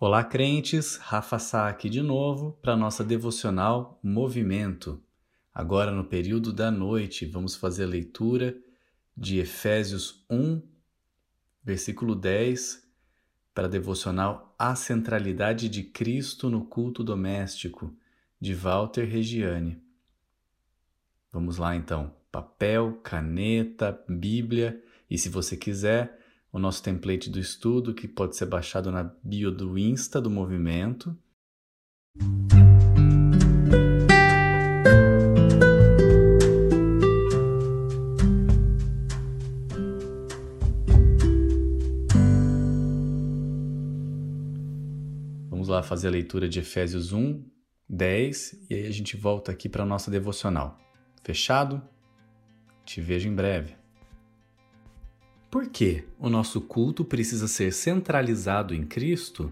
Olá, crentes! Rafa Sá aqui de novo para nossa devocional Movimento. Agora, no período da noite, vamos fazer a leitura de Efésios 1, versículo 10, para a devocional A Centralidade de Cristo no Culto Doméstico, de Walter Regiane. Vamos lá então: papel, caneta, Bíblia e, se você quiser, o nosso template do estudo, que pode ser baixado na bio do Insta do movimento. Vamos lá fazer a leitura de Efésios 1, 10 e aí a gente volta aqui para a nossa devocional. Fechado? Te vejo em breve. Por que o nosso culto precisa ser centralizado em Cristo?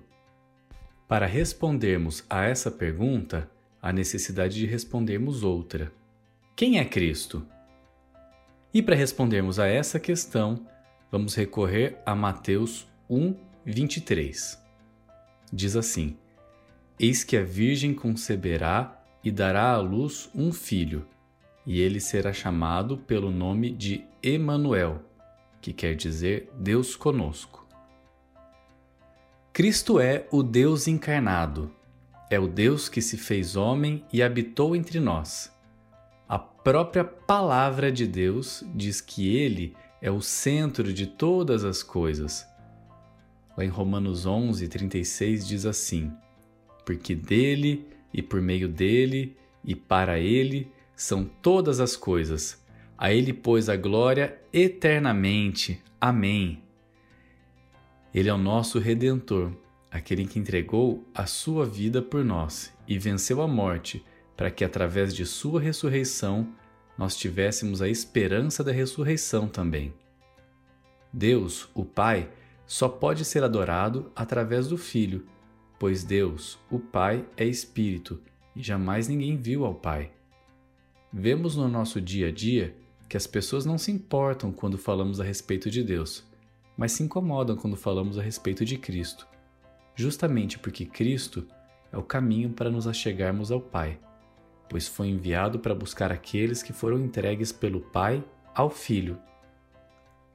Para respondermos a essa pergunta, há necessidade de respondermos outra: Quem é Cristo? E para respondermos a essa questão, vamos recorrer a Mateus 1, 23. Diz assim: Eis que a Virgem conceberá e dará à luz um filho, e ele será chamado pelo nome de Emanuel que quer dizer Deus conosco. Cristo é o Deus encarnado, é o Deus que se fez homem e habitou entre nós. A própria palavra de Deus diz que ele é o centro de todas as coisas. Lá em Romanos 11, 36 diz assim: Porque dele e por meio dele e para ele são todas as coisas a Ele, pois, a glória eternamente. Amém. Ele é o nosso Redentor, aquele que entregou a sua vida por nós e venceu a morte, para que, através de sua ressurreição, nós tivéssemos a esperança da ressurreição também. Deus, o Pai, só pode ser adorado através do Filho, pois Deus, o Pai, é Espírito e jamais ninguém viu ao Pai. Vemos no nosso dia a dia que as pessoas não se importam quando falamos a respeito de Deus, mas se incomodam quando falamos a respeito de Cristo, justamente porque Cristo é o caminho para nos achegarmos ao Pai, pois foi enviado para buscar aqueles que foram entregues pelo Pai ao Filho.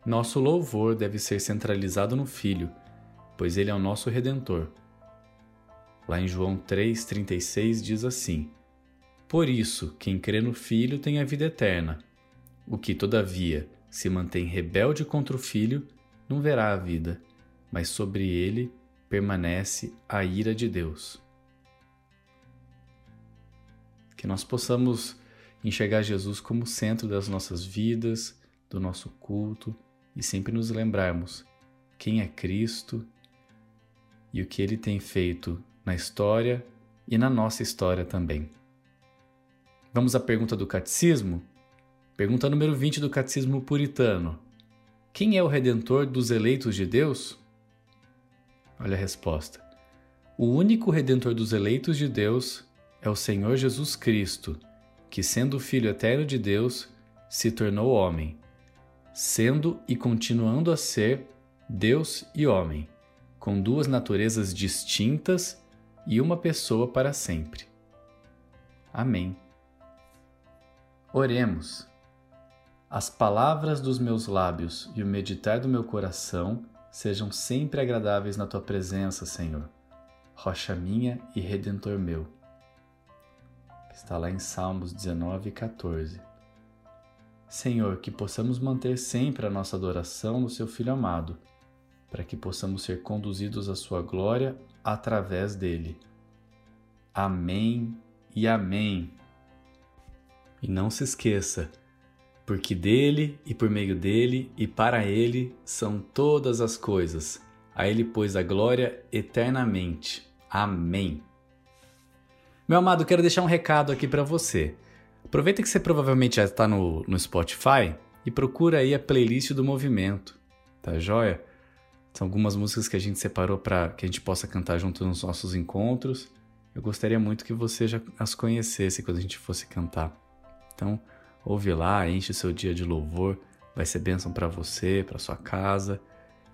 Nosso louvor deve ser centralizado no Filho, pois ele é o nosso redentor. Lá em João 3:36 diz assim: Por isso, quem crê no Filho tem a vida eterna o que, todavia, se mantém rebelde contra o filho, não verá a vida, mas sobre ele permanece a ira de Deus. Que nós possamos enxergar Jesus como centro das nossas vidas, do nosso culto e sempre nos lembrarmos quem é Cristo e o que ele tem feito na história e na nossa história também. Vamos à pergunta do catecismo? Pergunta número 20 do Catecismo Puritano: Quem é o redentor dos eleitos de Deus? Olha a resposta. O único redentor dos eleitos de Deus é o Senhor Jesus Cristo, que, sendo o Filho eterno de Deus, se tornou homem, sendo e continuando a ser Deus e homem, com duas naturezas distintas e uma pessoa para sempre. Amém. Oremos. As palavras dos meus lábios e o meditar do meu coração sejam sempre agradáveis na tua presença, Senhor, rocha minha e redentor meu. Está lá em Salmos 19, 14. Senhor, que possamos manter sempre a nossa adoração no Seu Filho amado, para que possamos ser conduzidos à Sua glória através dele. Amém e Amém. E não se esqueça, porque dele e por meio dele e para ele são todas as coisas. A ele pois a glória eternamente. Amém. Meu amado, quero deixar um recado aqui para você. Aproveita que você provavelmente já está no, no Spotify e procura aí a playlist do movimento, tá joia? São algumas músicas que a gente separou para que a gente possa cantar junto nos nossos encontros. Eu gostaria muito que você já as conhecesse quando a gente fosse cantar. Então, ouve lá, enche o seu dia de louvor, vai ser bênção para você, para sua casa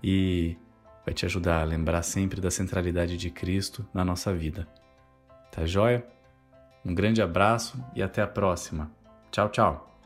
e vai te ajudar a lembrar sempre da centralidade de Cristo na nossa vida. Tá joia? Um grande abraço e até a próxima. Tchau, tchau!